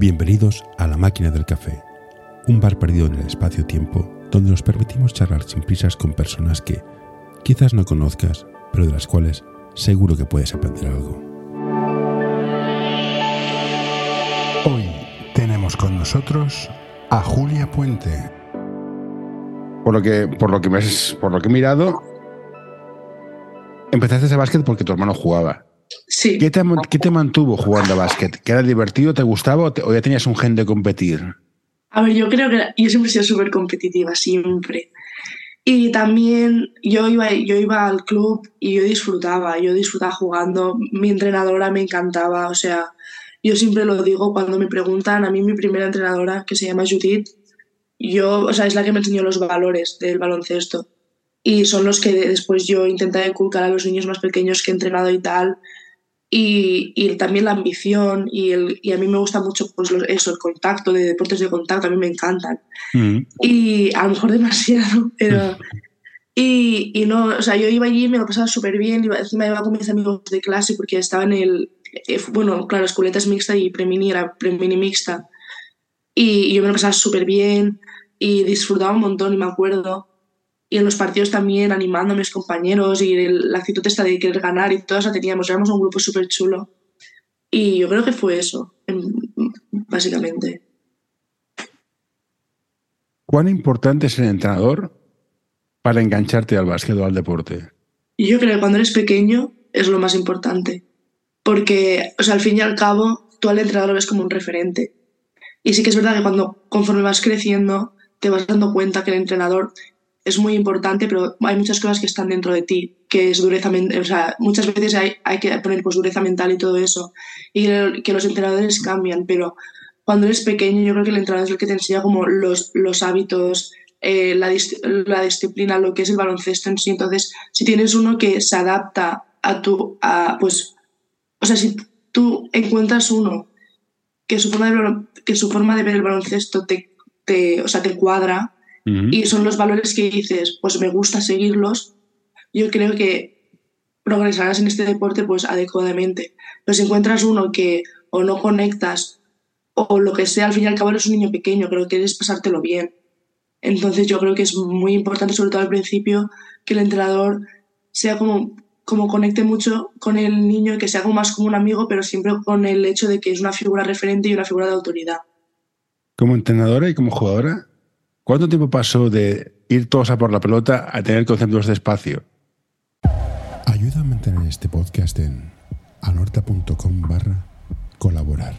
Bienvenidos a La Máquina del Café, un bar perdido en el espacio-tiempo donde nos permitimos charlar sin prisas con personas que quizás no conozcas, pero de las cuales seguro que puedes aprender algo. Hoy tenemos con nosotros a Julia Puente. Por lo que, por lo que, me por lo que he mirado, empezaste ese básquet porque tu hermano jugaba. Sí. ¿Qué te, qué te mantuvo jugando a básquet? ¿Que era divertido, te gustaba o, te- o ya tenías un gen de competir? A ver, yo creo que yo siempre he sido súper competitiva, siempre. Y también yo iba, yo iba al club y yo disfrutaba, yo disfrutaba jugando, mi entrenadora me encantaba, o sea, yo siempre lo digo cuando me preguntan, a mí mi primera entrenadora, que se llama Judith, yo, o sea, es la que me enseñó los valores del baloncesto. Y son los que después yo intenté inculcar a los niños más pequeños que he entrenado y tal. Y, y también la ambición y, el, y a mí me gusta mucho pues eso, el contacto, de deportes de contacto, a mí me encantan. Mm. Y a lo mejor demasiado, pero... Y, y no, o sea, yo iba allí, me lo pasaba súper bien, iba, encima iba con mis amigos de clase porque estaba en el... eh, bueno, claro, escueleta es mixta y premini era premini mixta. Y, y yo me lo pasaba súper bien y disfrutaba un montón y me acuerdo. Y en los partidos también animando a mis compañeros y el- la actitud esta de querer ganar y todo eso teníamos, éramos un grupo súper chulo. Y yo creo que fue eso, básicamente. ¿Cuán importante es el entrenador para engancharte al básquet o al deporte? Yo creo que cuando eres pequeño es lo más importante. Porque, o sea, al fin y al cabo, tú al entrenador lo ves como un referente. Y sí que es verdad que cuando, conforme vas creciendo, te vas dando cuenta que el entrenador es muy importante, pero hay muchas cosas que están dentro de ti, que es dureza mental. O sea, muchas veces hay, hay que poner pues, dureza mental y todo eso. Y que, los entrenadores cambian, pero cuando eres pequeño, yo creo que el entrenador es el que te enseña como los, los hábitos, eh, la, la disciplina, lo que es el baloncesto en sí. Entonces, si tienes uno que se adapta a tu, a, pues, o sea, si tú encuentras uno que su forma de, que su forma de ver el baloncesto te, te, o sea, te cuadra Y son los valores que dices, pues me gusta seguirlos, yo creo que progresarás en este deporte pues adecuadamente. Pero si encuentras uno que o no conectas o lo que sea, al fin y al cabo eres un niño pequeño, pero quieres pasártelo bien. Entonces yo creo que es muy importante, sobre todo al principio, que el entrenador sea como, como conecte mucho con el niño y que sea como más como un amigo, pero siempre con el hecho de que es una figura referente y una figura de autoridad. Como entrenadora y como jugadora, ¿cuánto tiempo pasó de ir todos a por la pelota a tener conceptos de espacio? Ayuda a mantener este podcast en anorta.com barra colaborar.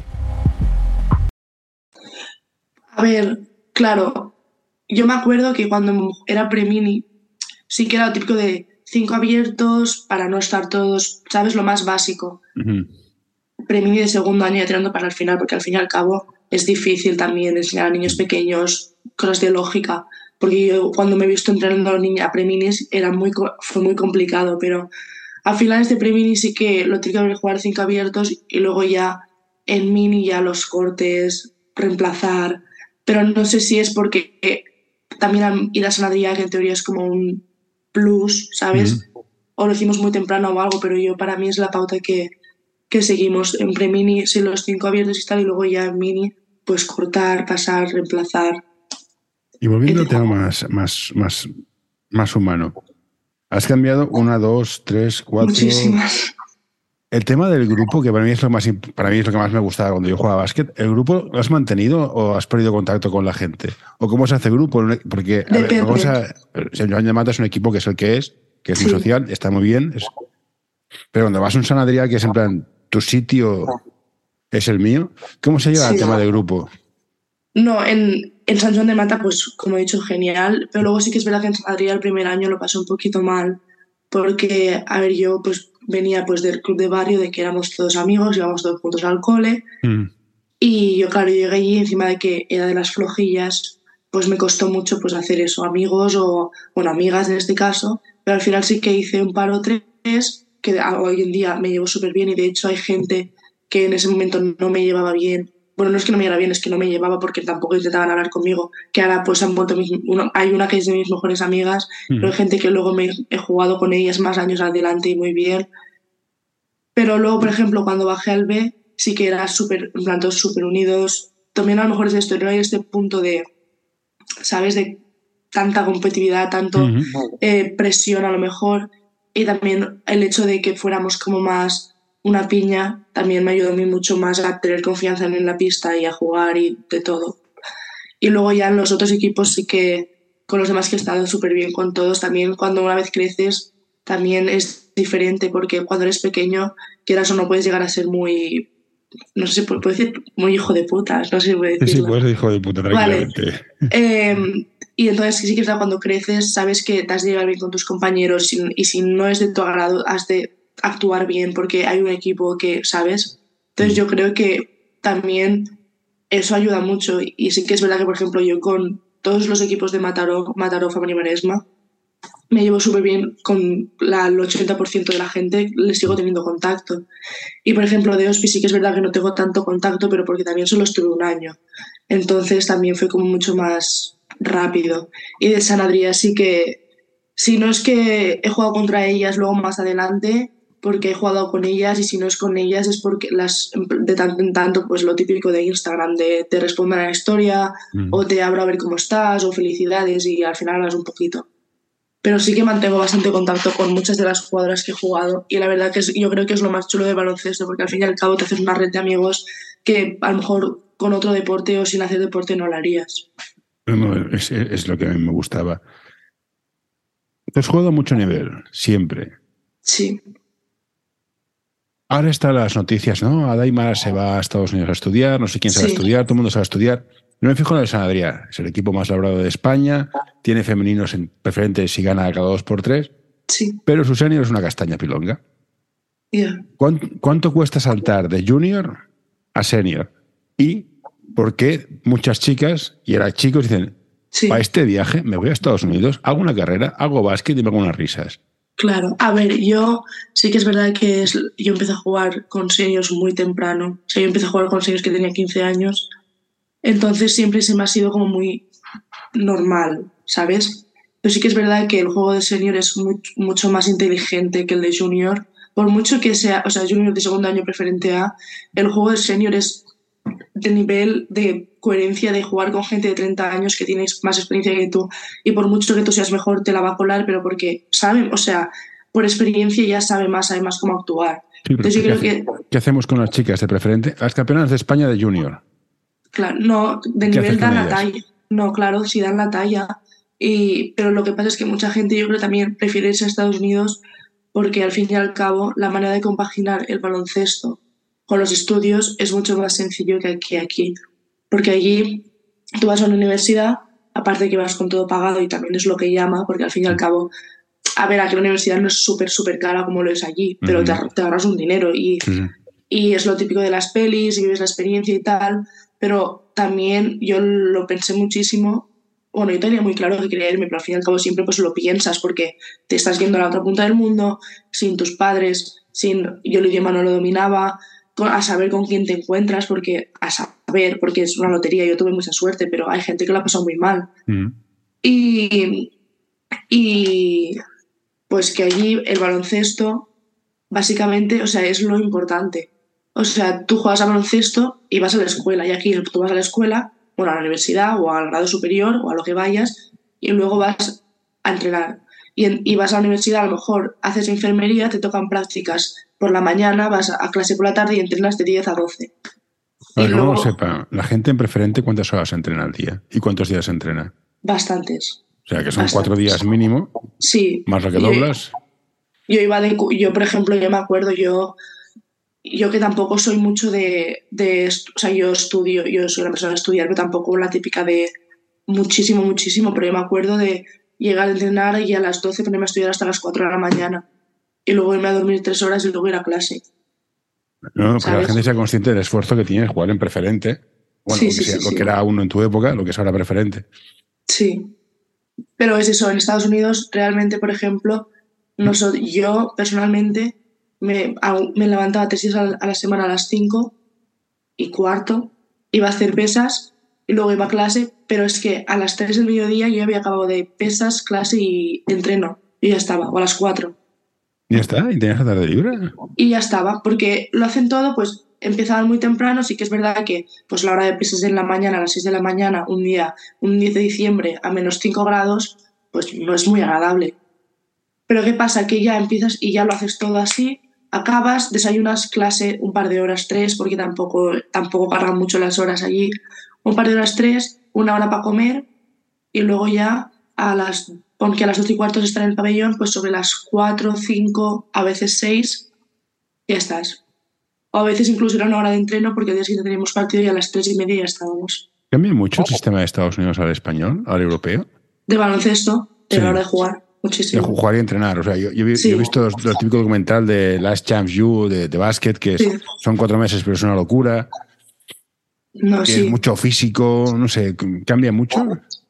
A ver, claro, yo me acuerdo que cuando era premini sí que era lo típico de cinco abiertos para no estar todos, ¿sabes? Lo más básico. Ujú. Premini de segundo año ya tirando para el final, porque al fin y al cabo es difícil también enseñar a niños pequeños cosas de lógica. Porque yo cuando me he visto entrenando a los niños a preminis era muy, fue muy complicado, pero a finales de premini sí que lo típico de jugar cinco abiertos y luego ya en mini ya los cortes, reemplazar. Pero no sé si es porque eh, también ir a San Adrià, que en teoría es como un plus, ¿sabes? O lo hicimos muy temprano o algo, pero yo para mí es la pauta que, que seguimos en pre-mini, sí, los cinco abiertos y tal, y luego ya en mini, pues cortar, pasar, reemplazar. Y volviendo al tema más, más, más, más humano. Has cambiado una, dos, tres, cuatro. Muchísimas. El tema del grupo, que para mí es lo más para mí es lo que más me gustaba cuando yo jugaba básquet, ¿el grupo lo has mantenido o has perdido contacto con la gente? ¿O cómo se hace grupo? Porque a ver, cosa, el Joan de Mata es un equipo que es el que es, que es muy social, está muy bien. es- pero cuando vas a un San Adrià, que es en plan, tu sitio es el mío, ¿cómo se lleva el Sí. tema del grupo? No, en, en San Juan de Mata, pues como he dicho, genial, pero luego sí que es verdad que en San Adrià el primer año lo pasé un poquito mal, porque, a ver, yo pues venía pues del club de barrio, de que éramos todos amigos, íbamos todos juntos al cole, Mm. Y yo, claro, llegué allí encima de que era de las flojillas, pues me costó mucho pues hacer eso, amigos o, bueno, amigas en este caso, pero al final sí que hice un par o tres que a- hoy en día me llevo súper bien y de hecho hay gente que en ese momento no me llevaba bien. Bueno, no es que no me llevara bien, es que no me llevaba porque tampoco intentaban hablar conmigo, que ahora pues han vuelto mis, uno- hay una que es de mis mejores amigas, pero hay gente que luego me he jugado con ellas más años adelante y muy bien. Pero luego, por ejemplo, cuando bajé al B, sí que era súper, en plan, todos súper unidos, también a lo mejor es esto, no hay este punto de, ¿sabes? De tanta competitividad, tanto eh, presión a lo mejor, y también el hecho de que fuéramos como más una piña, también me ayudó a mí mucho más a tener confianza en la pista y a jugar y de todo. Y luego ya en los otros equipos sí que con los demás que he estado súper bien con todos, también cuando una vez creces también es diferente porque cuando eres pequeño, quieras o no puedes llegar a ser muy no sé si puedo decir muy hijo de putas, no sé si puedo decir. Sí, puedes hijo de puta, tranquilamente. Vale. Eh, y entonces sí que cuando creces sabes que te has de llevar bien con tus compañeros y, si no es de tu agrado has de actuar bien porque hay un equipo que, ¿sabes? Entonces yo creo que también eso ayuda mucho y sí que es verdad que, por ejemplo, yo con todos los equipos de Mataró, Mataró, Famani Maresma, me llevo súper bien con la, el 80% de la gente, les sigo teniendo contacto. Y por ejemplo, de Ospi sí que es verdad que no tengo tanto contacto, pero porque también solo estuve un año. Entonces también fue como mucho más rápido. Y de San Adrià sí que, si no es que he jugado contra ellas luego más adelante, porque he jugado con ellas y si no es con ellas es porque las de tanto en tanto pues lo típico de Instagram de te responden a la historia mm. o te abro a ver cómo estás o felicidades y al final hablas un poquito pero sí que mantengo bastante contacto con muchas de las jugadoras que he jugado y la verdad que yo creo que es lo más chulo de baloncesto porque al fin y al cabo te haces una red de amigos que a lo mejor con otro deporte o sin hacer deporte no lo harías. es, lo que a mí me gustaba. Te has jugado a mucho nivel, siempre. Sí. Ahora están las noticias, ¿no? Adaimar se va a Estados Unidos a estudiar, no sé quién se va a estudiar, todo el mundo se va a estudiar. No me fijo en el San Adrià, es el equipo más labrado de España, tiene femeninos en preferentes y gana cada dos por tres, sí. pero su senior es una castaña pilonga. ¿Cuánto, cuesta saltar de junior a senior? Y por qué muchas chicas y ahora chicos dicen, para este viaje me voy a Estados Unidos, hago una carrera, hago básquet y me hago unas risas. Claro, a ver, yo sí que es verdad que yo empecé a jugar con seniors muy temprano. O sea, yo empecé a jugar con seniors que tenía 15 años entonces siempre se me ha sido como muy normal, ¿sabes? Pero sí que es verdad que el juego de senior es mucho más inteligente que el de junior. Por mucho que sea, o sea, junior de segundo año preferente A, el juego de senior es de nivel de coherencia de jugar con gente de 30 años que tienes más experiencia que tú y por mucho que tú seas mejor te la va a colar, pero porque saben, o sea, por experiencia ya sabe más, sabe más cómo actuar. Entonces, yo creo que... ¿Qué hacemos con las chicas de preferente? Las campeonas de España de junior. Claro, no, de nivel dan la talla. No, claro, sí dan la talla. Y, pero lo que pasa es que mucha gente yo creo también prefiere irse a Estados Unidos porque al fin y al cabo la manera de compaginar el baloncesto con los estudios es mucho más sencillo que aquí. Porque allí tú vas a una universidad, aparte que vas con todo pagado y también es lo que llama, porque al fin y al cabo, a ver, aquí la universidad no es súper, súper cara como lo es allí, pero te, te, ahorras un dinero y, y es lo típico de las pelis y vives la experiencia y tal pero también yo lo pensé muchísimo. Bueno, yo tenía muy claro que quería irme, pero al fin y al cabo siempre pues lo piensas porque te estás yendo a la otra punta del mundo, sin tus padres, sin yo el idioma no lo dominaba, a saber con quién te encuentras, porque a saber, porque es una lotería, yo tuve mucha suerte, pero hay gente que lo ha pasado muy mal. Mm. Y, y pues que allí el baloncesto, básicamente, o sea, es lo importante. O sea, tú juegas a baloncesto y vas a la escuela. Y aquí tú vas a la escuela, o a la universidad, o al grado superior, o a lo que vayas, y luego vas a entrenar. Y, vas a la universidad, a lo mejor haces enfermería, te tocan prácticas por la mañana, vas a clase por la tarde y entrenas de 10 a 12. Para que no lo sepa, la gente en preferente, ¿cuántas horas entrena al día? ¿Y cuántos días entrena? Bastantes. O sea, que son cuatro días mínimo. Sí. Más lo que doblas. Yo, yo iba de. Yo, por ejemplo, yo me acuerdo, yo yo que tampoco soy mucho de, de, o sea, yo estudio, yo soy una persona de estudiar, pero tampoco la típica de muchísimo, muchísimo, pero yo me acuerdo de llegar a entrenar y a las 12 ponerme a estudiar hasta las 4 de la mañana y luego irme a dormir 3 horas y luego ir a clase. No, que la gente sea consciente del esfuerzo que tiene jugar en preferente. Bueno, lo, que, era uno en tu época, lo que es ahora preferente. Sí. Pero es eso, en Estados Unidos realmente, por ejemplo, no soy, yo personalmente me, me levantaba tres días a la semana a las cinco y cuarto, iba a hacer pesas y luego iba a clase, pero es que a las 3 del mediodía yo había acabado de pesas, clase y entreno y ya estaba, o a las 4. ¿Y ya está? ¿Y tenías la tarde libre? Y ya estaba, porque lo hacen todo, pues empezaban muy temprano, sí que es verdad que pues la hora de pesas en la mañana, a las 6 de la mañana, un día, un 10 de diciembre, a menos 5 grados, pues no es muy agradable. Pero ¿qué pasa? Que ya empiezas y ya lo haces todo así, acabas, desayunas clase un par de horas, tres, porque tampoco, tampoco cargan mucho las horas allí, un par de horas, tres, una hora para comer y luego ya a las, pon que a las 12 y cuarto estar en el pabellón, pues sobre las 4, 5, a veces 6, ya estás. O a veces incluso era una hora de entreno porque al día siguiente teníamos partido y a las 3 y media ya estábamos. ¿Cambia mucho el sistema de Estados Unidos al español, al europeo? De baloncesto, de la hora de jugar. Muchísimo. De jugar y entrenar. O sea, yo, yo, he visto el típico documental de Last Chance You, de, de básquet, que son cuatro meses, pero es una locura. No, sí. mucho físico, no sé, ¿cambia mucho?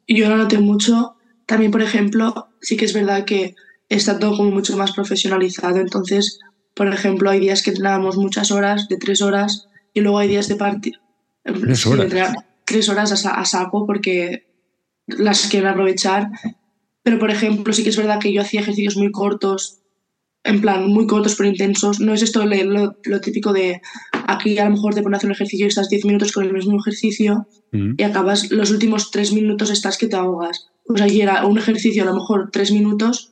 Yo lo noté mucho. También, por ejemplo, sí que es verdad que está todo como mucho más profesionalizado. Entonces, por ejemplo, hay días que entrenábamos muchas horas, de tres horas, y luego hay días de partido. Tres horas. tres horas a, a saco porque las quieren aprovechar pero, por ejemplo, sí que es verdad que yo hacía ejercicios muy cortos, en plan, muy cortos pero intensos. No es esto lo, lo típico de aquí a lo mejor te pones a hacer un ejercicio y estás 10 minutos con el mismo ejercicio Mm. y acabas los últimos 3 minutos estás que te ahogas. Pues allí era un ejercicio a lo mejor 3 minutos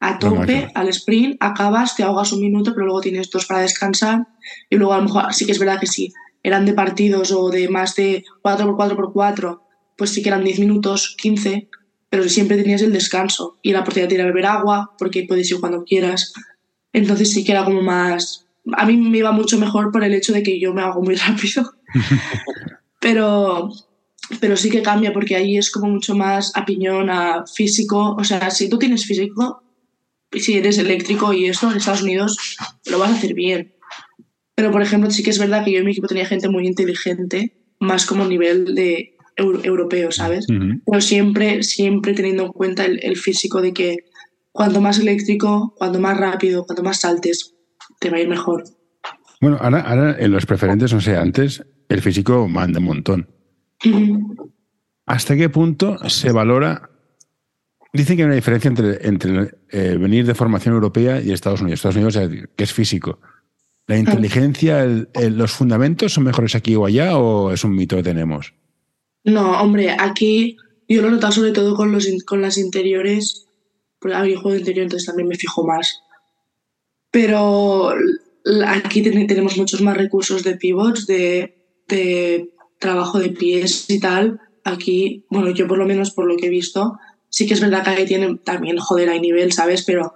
a tope, al sprint, acabas, te ahogas un minuto, pero luego tienes dos para descansar. Y luego a lo mejor sí que es verdad que sí, eran de partidos o de más de 4x4x4, pues sí que eran 10 minutos, 15, pero siempre tenías el descanso y la oportunidad de ir a beber agua, porque puedes ir cuando quieras. Entonces sí que era como más... A mí me iba mucho mejor por el hecho de que yo me hago muy rápido. pero, pero sí que cambia porque ahí es como mucho más a piñón, a físico. O sea, si tú tienes físico, si eres eléctrico y esto en Estados Unidos, lo vas a hacer bien. Pero, por ejemplo, sí que es verdad que yo en mi equipo tenía gente muy inteligente, más como nivel de euro- europeo, ¿sabes? Pero siempre, siempre teniendo en cuenta el, el físico de que cuanto más eléctrico, cuanto más rápido, cuanto más saltes, te va a ir mejor. Bueno, ahora, ahora en los preferentes, no sé, antes el físico manda un montón. ¿Hasta qué punto se valora? Dicen que hay una diferencia entre, entre eh, venir de formación europea y Estados Unidos. Estados Unidos, eh, que es físico. ¿La inteligencia, el- el- los fundamentos son mejores aquí o allá o es un mito que tenemos? No, hombre, aquí yo lo he notado sobre todo con, los, con las interiores, porque a mí juego de interior, entonces también me fijo más. Pero aquí ten- tenemos muchos más recursos de pivots, de, de trabajo de pies y tal. Aquí, bueno, yo por lo menos por lo que he visto, sí que es verdad que ahí tienen también, joder, hay nivel, ¿sabes? Pero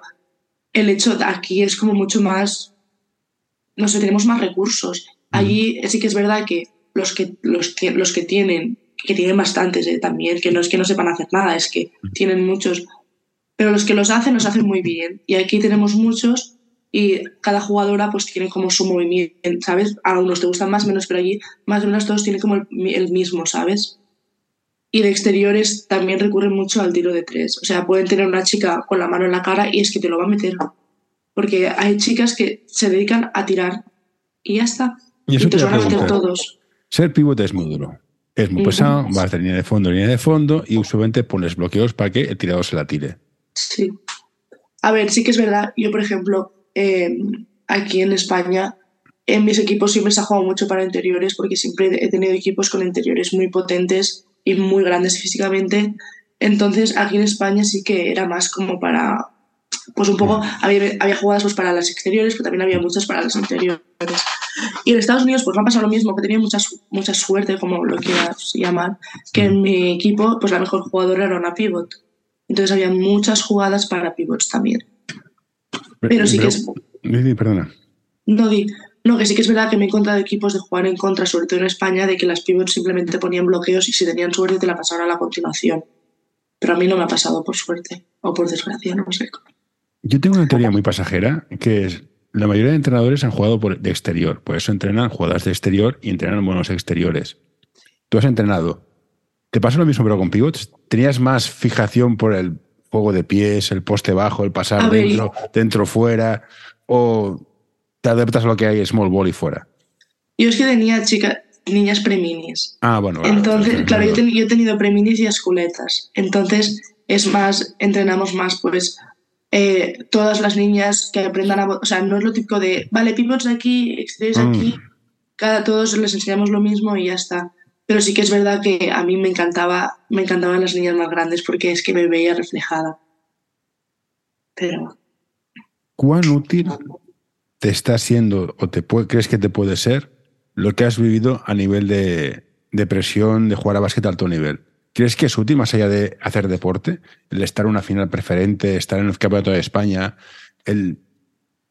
el hecho de aquí es como mucho más, no sé, tenemos más recursos. Allí sí que es verdad que los que, los que, los que tienen, que tienen bastantes eh, también, que no es que no sepan hacer nada, es que tienen muchos, pero los que los hacen, los hacen muy bien. Y aquí tenemos muchos y cada jugadora pues tiene como su movimiento, ¿sabes? A unos te gustan más, menos, pero allí más o menos todos tienen como el, el mismo, ¿sabes? Y de exteriores también recurren mucho al tiro de tres. O sea, pueden tener una chica con la mano en la cara y es que te lo va a meter. Porque hay chicas que se dedican a tirar y ya está. Y eso Y te te van a meter todos. Ser pivote es muy duro. Es muy pesado, vas de línea de fondo, línea de fondo y usualmente pones bloqueos para que el tirador se la tire. Sí. A ver, sí que es verdad. Yo, por ejemplo, eh, aquí en España, en mis equipos siempre se ha jugado mucho para interiores porque siempre he tenido equipos con interiores muy potentes y muy grandes físicamente. Entonces, aquí en España sí que era más como para. Pues un poco. Había, había jugadas pues, para las exteriores, pero también había muchas para las interiores. Y en Estados Unidos, pues me ha pasado lo mismo, que tenía mucha, su- mucha suerte, como lo quieras llamar, que en mi equipo, pues la mejor jugadora era una pivot. Entonces había muchas jugadas para pivots también. Pero sí que es. Perdona. No, di, no, que sí que es verdad que me he encontrado equipos de jugar en contra, sobre todo en España, de que las pivots simplemente ponían bloqueos y si tenían suerte te la pasaban a la continuación. Pero a mí no me ha pasado por suerte, o por desgracia, no sé. Yo tengo una teoría muy pasajera que es la mayoría de entrenadores han jugado por, de exterior, por eso entrenan jugadas de exterior y entrenan buenos exteriores. Tú has entrenado. ¿Te pasa lo mismo pero con pivots? ¿Tenías más fijación por el juego de pies, el poste bajo, el pasar A ver, dentro, dentro, fuera? ¿O te adaptas a lo que hay small ball y fuera? Yo es que tenía chicas, niñas preminis. Ah, bueno. Entonces, claro, yo, vale. ten- yo he tenido preminis y esculetas. Entonces, es más, entrenamos más, pues, eh, todas las niñas que aprendan a... O sea, no es lo típico de, vale, pivots de aquí, exteriores Mm. aquí. cada todos les enseñamos lo mismo y ya está. Pero sí que es verdad que a mí me encantaba, me encantaban las niñas más grandes porque es que me veía reflejada. Pero. ¿Cuán útil te está siendo o te crees que te puede ser lo que has vivido a nivel de, de presión, de jugar a básquet a alto nivel? ¿Crees que es útil más allá de hacer deporte? El estar en una final preferente, estar en el campeonato de España, el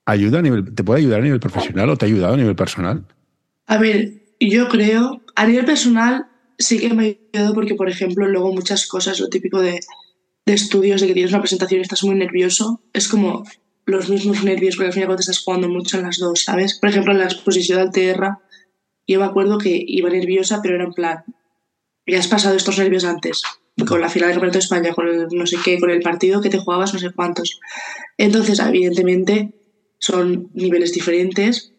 ayuda a nivel, ¿te puede ayudar a nivel profesional o te ha ayudado a nivel personal? A ver, yo creo, a nivel personal sí que me ha ayudado porque, por ejemplo, luego muchas cosas, lo típico de, de estudios, de que tienes una presentación y estás muy nervioso, es como los mismos nervios, porque al final te estás jugando mucho en las dos, ¿sabes? Por ejemplo, en la exposición de Alterra, yo me acuerdo que iba nerviosa, pero era en plan, ya has pasado estos nervios antes, con la final del Campeonato de España, con no sé qué, con el partido que te jugabas, no sé cuántos. Entonces, evidentemente, son niveles diferentes,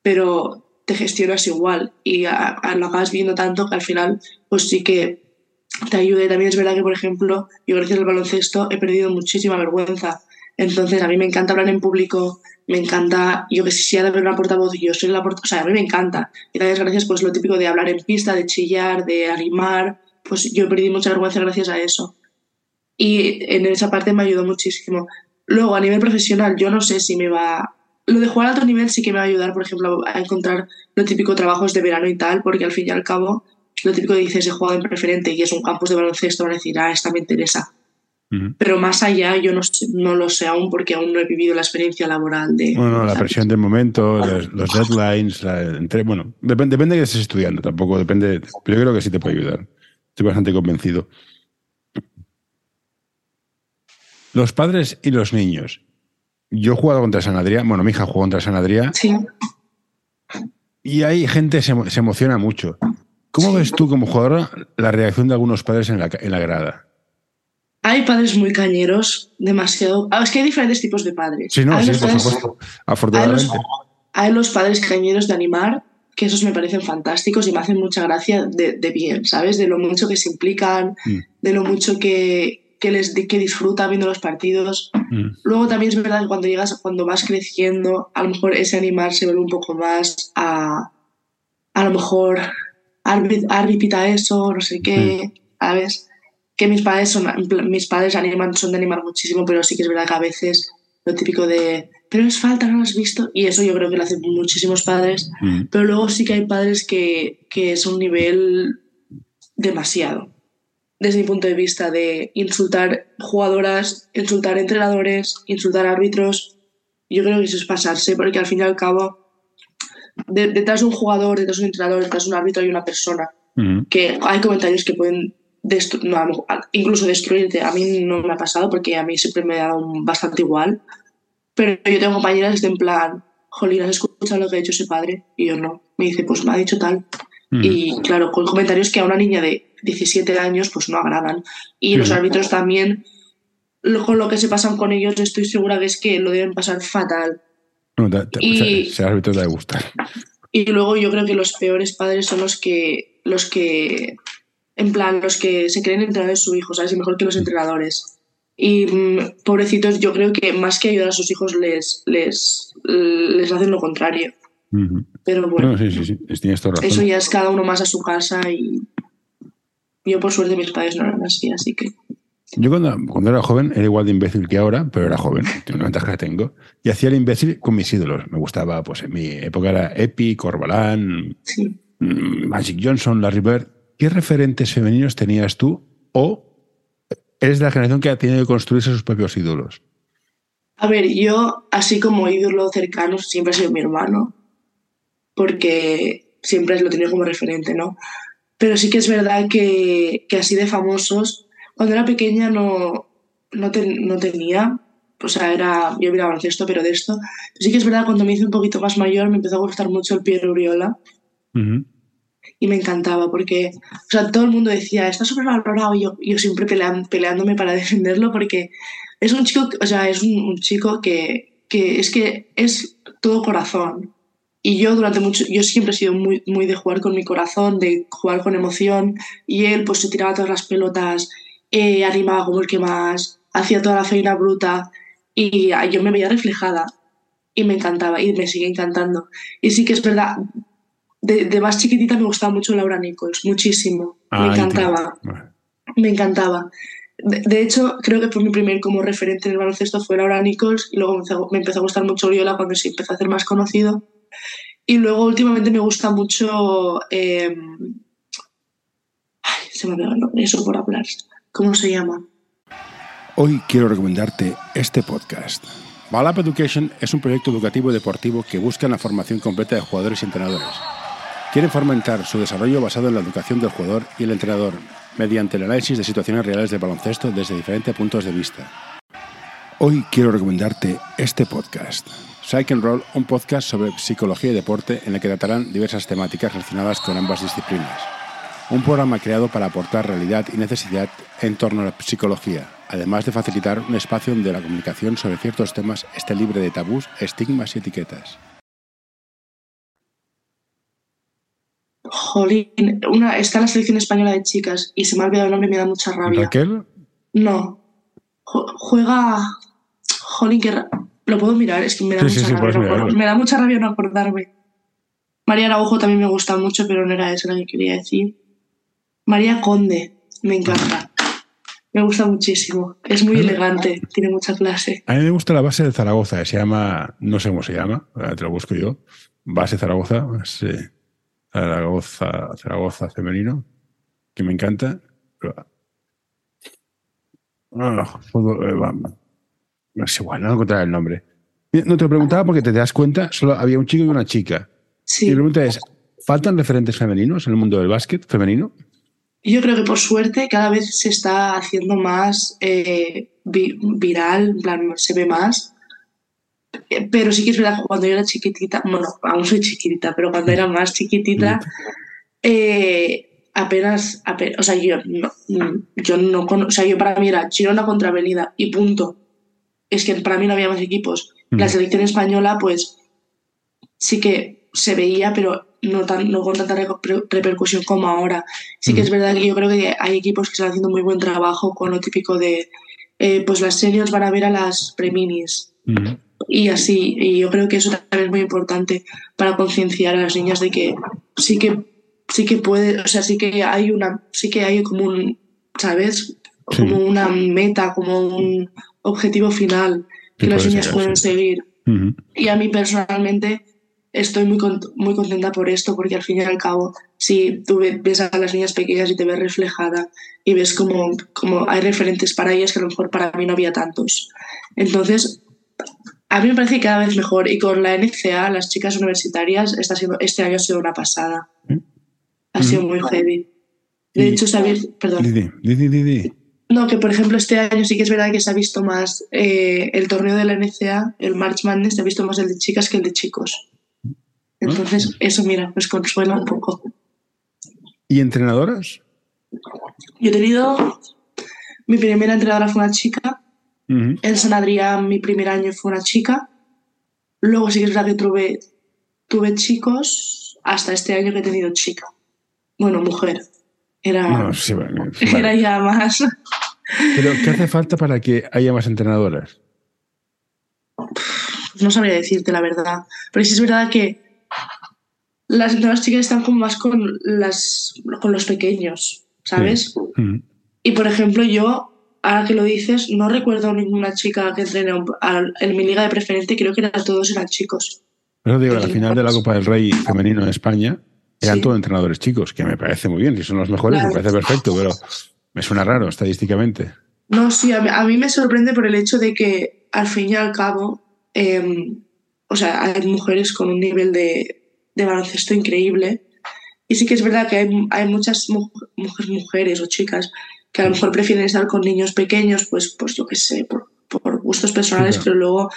pero te gestionas igual y lo acabas viendo tanto que al final, pues sí que te ayuda. Y también es verdad que, por ejemplo, yo gracias al baloncesto he perdido muchísima vergüenza. Entonces, a mí me encanta hablar en público, me encanta, yo que sé, si ha de haber una portavoz, yo soy la portavoz, o sea, a mí me encanta. Y gracias, gracias, pues lo típico de hablar en pista, de chillar, de animar, pues yo perdí mucha vergüenza gracias a eso. Y en esa parte me ayudó muchísimo. Luego, a nivel profesional, yo no sé si me va... Lo de jugar a alto nivel sí que me va a ayudar, por ejemplo, a encontrar lo típico trabajos de verano y tal, porque al fin y al cabo, lo típico que dices, he jugado en preferente y es un campus de baloncesto, van a decir, ah, esta me interesa. Pero más allá, yo no, no, lo sé aún porque aún no he vivido la experiencia laboral de. Bueno, la presión del momento, los, deadlines, entre, bueno, depende, depende de que estés estudiando, tampoco depende. Pero yo creo que sí te puede ayudar. Estoy bastante convencido. Los padres y los niños. Yo he jugado contra San Adrián, bueno, mi hija jugó contra San Adrián. Sí. Y hay gente se, se emociona mucho. ¿Cómo ves tú como jugadora la reacción de algunos padres en la, en la grada? Hay padres muy cañeros, demasiado. Ah, es que hay diferentes tipos de padres. Sí, no, hay sí, por supuesto. Afortunadamente. Hay los, hay los, padres cañeros de animar, que esos me parecen fantásticos y me hacen mucha gracia de, de bien, ¿sabes? De lo mucho que se implican, mm. de lo mucho que, que, les, que disfrutan viendo los partidos. Mm. Luego también es verdad que cuando llegas, cuando vas creciendo, a lo mejor ese animar se vuelve un poco más a. A lo mejor. Arbi pita eso, no sé qué, mm. ¿sabes? que mis padres son mis padres animan, son de animar muchísimo, pero sí que es verdad que a veces lo típico de pero es falta, no lo has visto, y eso yo creo que lo hacen muchísimos padres, Mm. pero luego sí que hay padres que, que es un nivel demasiado, desde mi punto de vista, de insultar jugadoras, insultar entrenadores, insultar árbitros, yo creo que eso es pasarse, porque al fin y al cabo, de- detrás de un jugador, detrás de un entrenador, detrás de un árbitro hay una persona, Mm. que hay comentarios que pueden destru- no, incluso destruirte. A mí no me ha pasado porque a mí siempre me ha dado bastante igual. Pero yo tengo compañeras de en plan, Jolín, ¿has escuchado lo que ha dicho ese padre? Y yo no. Me dice, pues me ha dicho tal. Mm. Y claro, con comentarios que a una niña de 17 años pues no agradan. Y los árbitros también, lo- con lo que se pasan con ellos, estoy segura que es que lo deben pasar fatal. No, te- te- Y- Ser árbitro te gustar. Y luego yo creo que los peores padres son los que, los que, en plan, los que se creen entrenadores de su hijo, ¿sabes? Y mejor que los entrenadores. Y mm, pobrecitos, yo creo que más que ayudar a sus hijos les, les, les hacen lo contrario. Ujú. Pero bueno, No, sí, sí, sí. Tienes toda razón. eso ya es cada uno más a su casa y yo por suerte mis padres no eran así, así que... Yo cuando, cuando era joven era igual de imbécil que ahora, pero era joven, tiene una ventaja que tengo. Y hacía el imbécil con mis ídolos. Me gustaba, pues en mi época era Epi, Corbalán, Sí. mm, Magic Johnson, Larry Bird. ¿Qué referentes femeninos tenías tú? ¿O eres de la generación que ha tenido que construirse sus propios ídolos? A ver, yo, así como ídolo cercano, siempre ha sido mi hermano, porque siempre lo tenido como referente, ¿no? Pero sí que es verdad que, que así de famosos, cuando era pequeña no, no, te- no tenía, o sea, era, yo miraba baloncesto, pero de esto. Sí que es verdad, cuando me hice un poquito más mayor, me empezó a gustar mucho el Piero Uriola Ujú. y me encantaba porque, o sea, todo el mundo decía, está sobrevalorado y yo, yo siempre pelean- peleándome para defenderlo porque es un chico, o sea, es un, un chico que, que es que es todo corazón. Y yo durante mucho, yo siempre he sido muy, muy de jugar con mi corazón, de jugar con emoción y él pues se tiraba todas las pelotas, eh, animaba como el que más, hacía toda la feina bruta y ah, yo me veía reflejada y me encantaba y me sigue encantando. Y sí que es verdad, de, más chiquitita me gustaba mucho Laura Nichols, muchísimo. me encantaba. Me encantaba. De, hecho, creo que fue mi primer como referente en el baloncesto fue Laura Nichols y luego me empezó, a gustar mucho Oriola cuando se empezó a hacer más conocido. Y luego últimamente me gusta mucho... Em, ay, se me ha el nombre, eso por hablar. ¿Cómo se llama? Hoy quiero recomendarte este podcast. Balap Education es un proyecto educativo y deportivo que busca la formación completa de jugadores y entrenadores. Quieren fomentar su desarrollo basado en la educación del jugador y el entrenador, mediante el análisis de situaciones reales de baloncesto desde diferentes puntos de vista. Hoy quiero recomendarte este podcast. Psych and Roll, un podcast sobre psicología y deporte en el que tratarán diversas temáticas relacionadas con ambas disciplinas. Un programa creado para aportar realidad y necesidad en torno a la psicología, además de facilitar un espacio donde la comunicación sobre ciertos temas esté libre de tabús, estigmas y etiquetas. Jolín, una, está la selección española de chicas y se me ha olvidado el nombre y me da mucha rabia. ¿Raquel? No. Juega. Jolín, que. Lo puedo mirar, es que me da mucha rabia. me da mucha rabia no acordarme. María Araujo también me gusta mucho, pero no era eso lo que quería decir. María Conde, me encanta. Me gusta muchísimo. Es muy elegante, tiene mucha clase. A mí me gusta la base de Zaragoza, se llama, no sé cómo se llama, te lo busco yo. Base Zaragoza, sí. Zaragoza, Zaragoza femenino, que me encanta. Ah, eh, no es igual, no encontrar el nombre. No te lo preguntaba porque te das cuenta, solo había un chico y una chica. Sí. Y la pregunta es, ¿faltan referentes femeninos en el mundo del básquet femenino? Yo creo que por suerte cada vez se está haciendo más eh, viral, en plan, se ve más. Eh, pero sí que es verdad cuando yo era chiquitita, bueno, aún soy chiquitita, pero cuando era más chiquitita, eh, apenas, o sea, yo no, yo no, o sea, yo para mí era Girona contra Avenida y punto. Es que para mí no había más equipos. La selección española, pues, sí que se veía, pero no, tan, no con tanta repercusión como ahora. Sí que es verdad que yo creo que hay equipos que están haciendo muy buen trabajo con lo típico de, eh, pues las seniors van a ver a las preminis y así. Y yo creo que eso también es muy importante para concienciar a las niñas de que sí que sí que puede, o sea, sí que hay una, sí que hay como un, ¿sabes? Como una meta, como un objetivo final que las niñas pueden seguir. Y a mí personalmente estoy muy, muy contenta por esto, porque al fin y al cabo, si tú ves a las niñas pequeñas y te ves reflejada y ves como, como hay referentes para ellas que a lo mejor para mí no había tantos. Entonces, a mí me parece cada vez mejor y con la NCA, las chicas universitarias, está siendo, este año ha sido una pasada. Ha sido muy heavy. De hecho, se ha visto, perdón. No, que por ejemplo este año sí que es verdad que se ha visto más eh, el torneo de la NCA, el March Madness, se ha visto más el de chicas que el de chicos. Entonces, eso, mira, pues consuela un poco. ¿Y entrenadoras? Yo he tenido. Mi primera entrenadora fue una chica en San Adrián mi primer año fue una chica. Luego sí que es verdad que tuve, tuve chicos hasta este año que he tenido chica. Bueno, mujer. Era, era ya más. Pero, ¿qué hace falta para que haya más entrenadoras? no sabría decirte la verdad. Pero sí es verdad que las nuevas chicas están como más con, las, con los pequeños, ¿sabes? Y por ejemplo, yo ahora que lo dices, no recuerdo ninguna chica que entrene en mi liga de preferente, creo que eran todos eran chicos. Pero digo, la final de la Copa del Rey femenino en España eran todos entrenadores chicos, que me parece muy bien, si son los mejores, me parece perfecto, pero me suena raro estadísticamente. No, sí, a mí, me sorprende por el hecho de que al fin y al cabo, em, o sea, hay mujeres con un nivel de, de baloncesto increíble. Y sí que es verdad que hay, hay muchas mujeres, mujeres o chicas que a lo mejor prefieren estar con niños pequeños, pues, pues yo qué sé, por, gustos personales, pero luego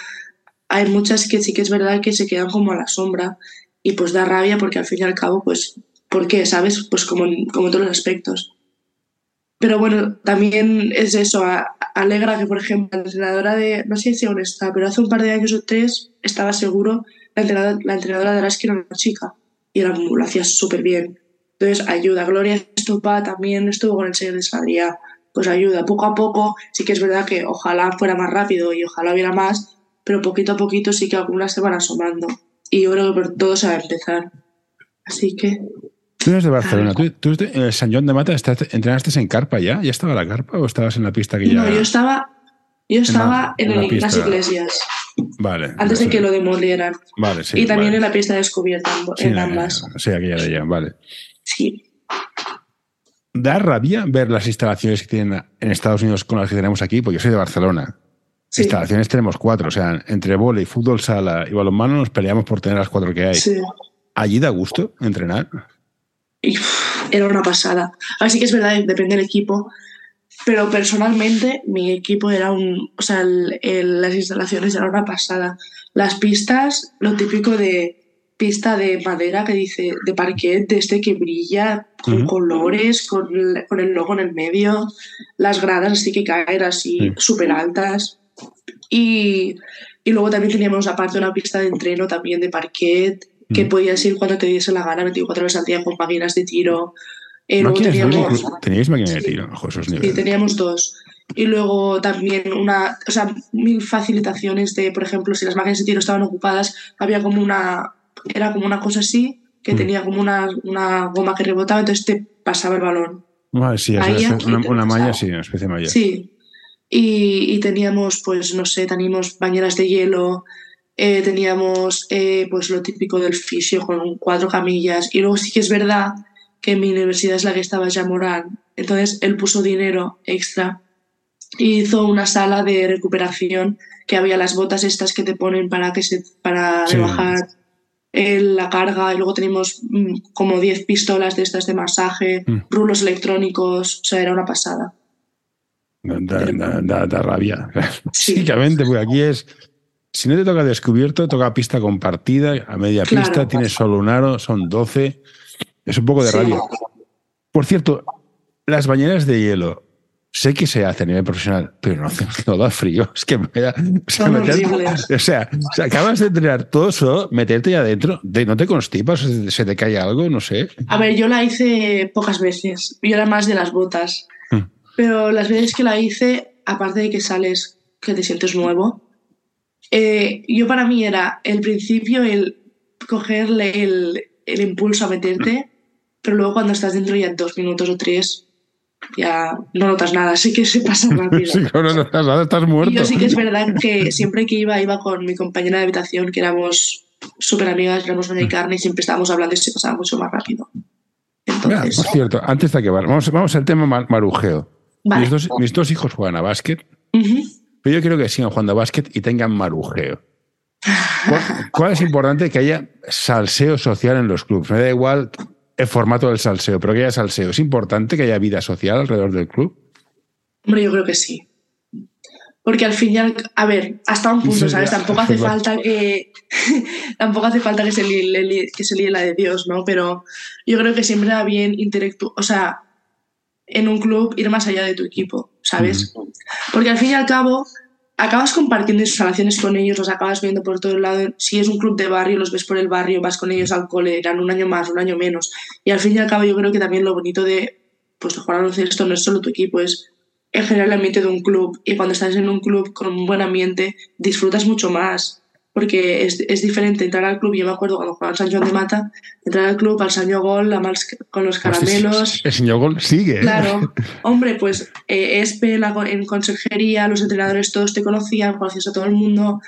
hay muchas que sí que es verdad que se quedan como a la sombra y pues da rabia porque al fin y al cabo, pues, ¿por qué? ¿Sabes? Pues como, como todos los aspectos. Pero bueno, también es eso, alegra que, por ejemplo, la entrenadora de, no sé si aún está, pero hace un par de años o tres estaba seguro, la entrenadora, la entrenadora de la era una chica y era, lo hacía súper bien. Entonces ayuda. Gloria Estupa también estuvo con el señor de Sadria. Pues ayuda. Poco a poco sí que es verdad que ojalá fuera más rápido y ojalá hubiera más, pero poquito a poquito sí que algunas se van asomando. Y que por todo se va a empezar. Así que. Tú eres de Barcelona. ¿Tú, tú en el San Joan de Mata estás- entrenaste en carpa ya? ¿Ya estaba la carpa o estabas en la pista que ya.? No, yo estaba, yo estaba en en, la el- las iglesias, Vale. antes de que lo demolieran. Vale, sí. y también vale. en la pista descubierta, en, Sí, en ambas. Sí, aquella de allá, vale. Sí. Da rabia ver las instalaciones que tienen en Estados Unidos con las que tenemos aquí, porque yo soy de Barcelona. Sí. Instalaciones tenemos cuatro, o sea, entre vóley, fútbol, sala y balonmano nos peleamos por tener las cuatro que hay. sí. ¿Allí da gusto entrenar? Y era una pasada. Así que es verdad, depende del equipo. Pero personalmente, mi equipo era un. O sea, el- el- las instalaciones eran una pasada. Las pistas, lo típico de pista de madera que dice de parquet, de este que brilla, con colores, con el, con el logo en el medio. Las gradas así que caen así, Sí. súper altas. Y, y luego también teníamos aparte una pista de entreno también de parquet, que Mm. podías ir cuando te diese la gana, 24 horas al día con máquinas de tiro. Eh, ¿Máquinas teníamos, ¿Teníais máquina de tiro? Ojo, esos sí, niveles. teníamos dos. Y luego también una, o sea, mil facilitaciones de, por ejemplo, si las máquinas de tiro estaban ocupadas, había como una, era como una cosa así, que Mm. tenía como una, una goma que rebotaba, entonces te pasaba el balón. Vale, sí, Ahí aquí una, una malla, sí, una especie de malla. Sí. Y, y teníamos, pues, no sé, teníamos bañeras de hielo, eh, teníamos eh, pues lo típico del fisio con cuatro camillas. Y luego sí que es verdad que mi universidad es la que estaba ya Morán. Entonces él puso dinero extra y hizo una sala de recuperación que había las botas estas que te ponen para que se para Sí. rebajar eh, la carga y luego tenemos mm, como 10 pistolas de estas de masaje, Mm. rulos electrónicos, o sea, era una pasada. Da, da- da- da rabia. Sí. Básicamente, porque aquí es. Si no te toca descubierto, toca pista compartida, a media Claro. pista, tienes solo un aro, son 12. Es un poco de Sí. rabia. Por cierto, las bañeras de hielo, sé que se hace a nivel profesional, pero no, no da frío. Es que me da- o sea, Son meter- horribles. o sea, o sea, acabas de entrenar todo eso, meterte ya adentro, de- ¿no te constipas? ¿Se se te cae algo? No sé. A ver, yo la hice pocas veces. Yo era más de las botas. Mm. Pero las veces que la hice, aparte de que sales, que te sientes nuevo, eh, yo para mí era el principio el cogerle el, el impulso a meterte, pero luego cuando estás dentro ya dos minutos o tres, ya no notas nada, así que se pasa rápido. Sí, no estás, nada, estás Y muerto. yo sí que es verdad que siempre que iba, iba con mi compañera de habitación, que éramos súper amigas, éramos una y carne, y siempre estábamos hablando y se pasaba mucho más rápido. Mira, Entonces, por cierto, antes de acabar, vamos, vamos al tema mar- marujeo. Vale. Mis, dos, mis dos hijos juegan a básquet, pero yo quiero que sigan jugando a básquet y tengan marujeo. ¿Cuál, cuál es importante que haya salseo social en los clubes? Me da igual el formato del salseo, pero que haya salseo. ¿Es importante que haya vida social alrededor del club? Hombre, yo creo que sí. Porque al final, a ver, hasta un punto, ¿sabes? Tampoco hace falta que. tampoco hace falta que se, líe, le líe- que se líe la de Dios, ¿no? Pero yo creo que siempre va bien interactuar. O sea, en un club ir más allá de tu equipo, ¿sabes? Porque al fin y al cabo, acabas compartiendo instalaciones con ellos, los acabas viendo por todo el lado. Si es un club de barrio, los ves por el barrio, vas con ellos al cole, eran un año más, un año menos. Y al fin y al cabo, yo creo que también lo bonito de, pues, de jugar baloncesto no es solo tu equipo, es en general el ambiente de un club. Y cuando estás en un club con un buen ambiente, disfrutas mucho más. Porque es, es diferente entrar al club. Yo me acuerdo cuando jugaba al San Joan de Mata, entrar al club, al Sanyo Gol, con los caramelos. El señor Gol sigue. ¿eh? Claro, hombre, pues eh, ESPE, la, en consejería, los entrenadores todos te conocían, conocías a todo el mundo,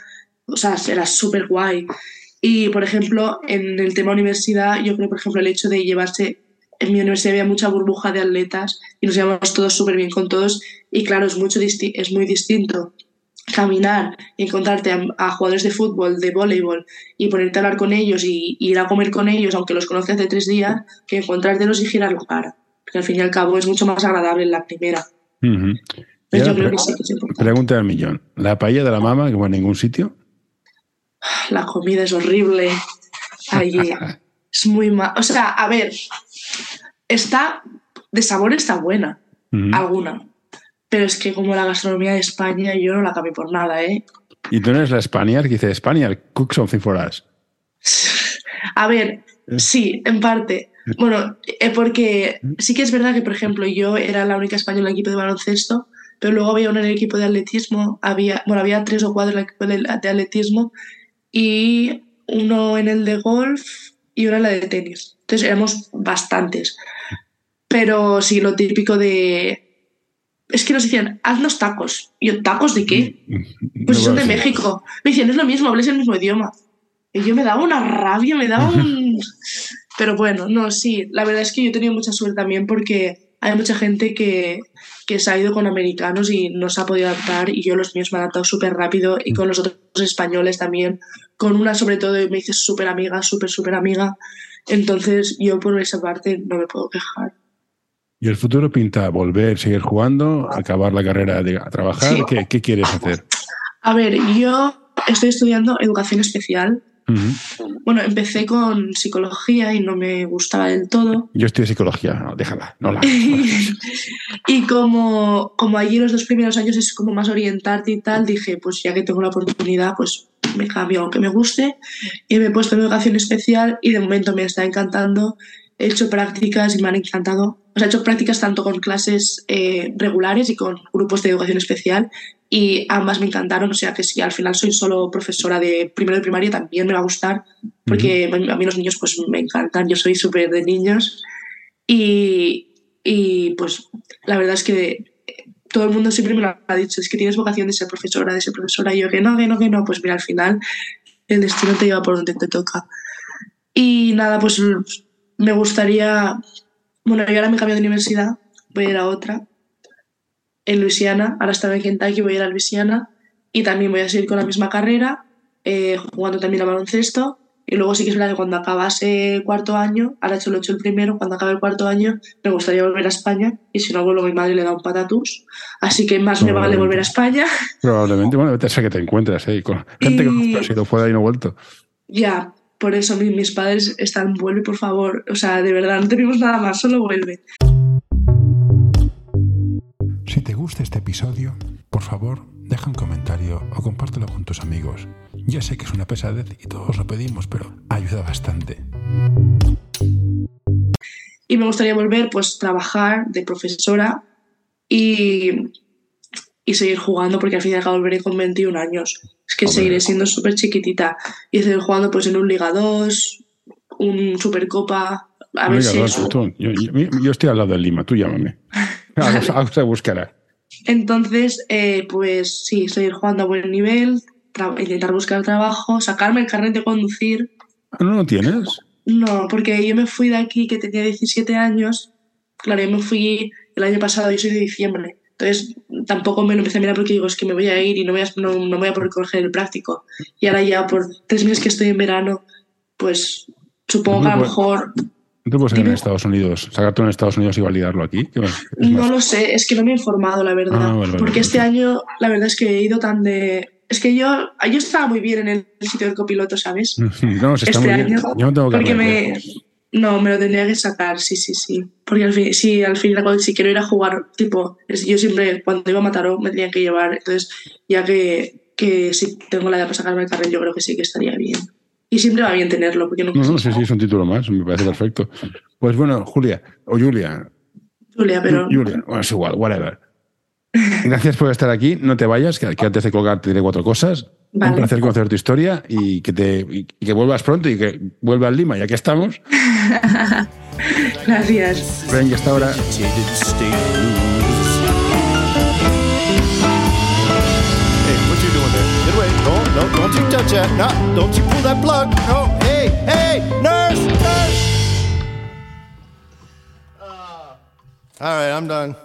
o sea, era súper guay. Y, por ejemplo, en el tema universidad, yo creo, por ejemplo, el hecho de llevarse, en mi universidad había mucha burbuja de atletas y nos llevamos todos súper bien con todos y claro, es, mucho es muy distinto caminar y encontrarte a, a jugadores de fútbol, de voleibol y ponerte a hablar con ellos y, y ir a comer con ellos, aunque los conoces hace tres días, que encontrártelos y girar la cara. Porque al fin y al cabo es mucho más agradable en la primera. Ujú. Y Pero yo ahora creo pre- que sí que es importante. Pregunta del millón. ¿La paella de la mama, como en ningún sitio? La comida es horrible allí. es muy mal. O sea, a ver, está, de sabor está buena, alguna. Pero es que como la gastronomía de España, yo no la cambio por nada, ¿eh? Y tú no eres la Spaniard que dice Spaniard, cook something for us. A ver, sí, en parte. Bueno, eh, porque sí que es verdad que, por ejemplo, yo era la única española en el equipo de baloncesto, pero luego había uno en el equipo de atletismo, había, bueno, había tres o cuatro en el equipo de atletismo y uno en el de golf y una en la de tenis. Entonces éramos bastantes. Pero sí, lo típico de... Es que nos decían, haznos tacos. Y yo, ¿tacos de qué? Pues son de México. Me decían, es lo mismo, hables el mismo idioma. Y yo me daba una rabia, me daba un... Pero bueno, no, sí, la verdad es que yo he tenido mucha suerte también porque hay mucha gente que, que se ha ido con americanos y no se ha podido adaptar y yo los míos me han adaptado súper rápido y con los otros españoles también, con una sobre todo me hice súper amiga, súper, súper amiga. Entonces yo por esa parte no me puedo quejar. ¿Y el futuro pinta volver, seguir jugando, acabar la carrera de a trabajar? ¿Qué, ¿Qué quieres hacer? A ver, yo estoy estudiando educación especial bueno, empecé con psicología y no me gustaba del todo. Yo de psicología, no, déjala, no la. y como, como allí los dos primeros años es como más orientarte y tal, dije, pues ya que tengo la oportunidad, pues me cambio aunque me guste. Y me he puesto en educación especial y de momento me está encantando. He hecho prácticas y me han encantado. He hecho prácticas tanto con clases eh, regulares y con grupos de educación especial y ambas me encantaron, o sea que si al final soy solo profesora de primero de primaria también me va a gustar, porque a mí los niños pues me encantan, yo soy súper de niños. Y, y, pues la verdad es que todo el mundo siempre me lo ha dicho, es que tienes vocación de ser profesora, de ser profesora, y yo que no, que no, que no, pues mira, al final el destino te lleva por donde te toca. Y nada, pues me gustaría, bueno, yo ahora me cambio de universidad, voy a ir a otra, en Luisiana, ahora estaba en Kentucky, voy a ir a Luisiana y también voy a seguir con la misma carrera, eh, jugando también a baloncesto. Y luego sí que es verdad que cuando acabase cuarto año, ahora hecho lo he hecho el primero, cuando acabe el cuarto año me gustaría volver a España y si no vuelvo mi madre le da un patatús. Así que más me vale volver a España. Probablemente, bueno, vete a que te encuentres ahí con gente que ha sido fuera y no vuelto. Ya, por eso mis, mis padres están, vuelve por favor, o sea, de verdad, no tenemos nada más, solo vuelve. Si te gusta este episodio, por favor, deja un comentario o compártelo con tus amigos. Ya sé que es una pesadez y todos lo pedimos, pero ayuda bastante. Y me gustaría volver, pues, trabajar de profesora y, y seguir jugando, porque al fin y al cabo volveré con 21 años. Es que seguiré siendo súper chiquitita y seguir jugando, pues, en un Liga 2, un Supercopa. A ver si yo, yo, estoy al lado de Lima, tú llámame. Algo, se buscará. Entonces, eh, pues sí, seguir jugando a buen nivel, intentar buscar trabajo, sacarme el carnet de conducir. ¿No lo tienes? No, porque yo me fui de aquí que tenía 17 años. Claro, yo me fui el año pasado, yo soy de diciembre. Entonces tampoco me lo empecé a mirar porque digo, es que me voy a ir y no voy a, no, no voy a poder coger el práctico. Y ahora ya por tres meses que estoy en verano, pues supongo que a lo mejor ¿No te puedes ir en Estados Unidos, sacarte en Estados Unidos y validarlo aquí? No lo sé, es que no me he informado, la verdad. Ah, porque este año, la verdad es que he ido tan de. Es que yo, yo estaba muy bien en el sitio del copiloto, ¿sabes? No, se está este muy bien. Yo no tengo que porque me, No, me lo tendría que sacar, sí, sí, sí. Porque al fin, sí, al fin si quiero ir a jugar, tipo, yo siempre, cuando iba a Mataró, me tenía que llevar. Entonces, ya que, que si tengo la idea para sacarme el carril, yo creo que sí que estaría bien. Y siempre va bien tenerlo. Porque no, no, sí, sí, es un título más, me parece perfecto. Pues bueno, Julia, o Julia. Julia, pero. Julia, bueno, es igual, whatever. Gracias por estar aquí. No te vayas, que, antes de colgar te diré cuatro cosas. Un placer conocer tu historia y que, te, y que vuelvas pronto y que vuelvas a Lima, ya que estamos. Gracias. Ven, y hasta ahora. No, don't you touch that. No, don't you pull that plug. No, hey, hey, nurse, nurse. Uh, all right, I'm done.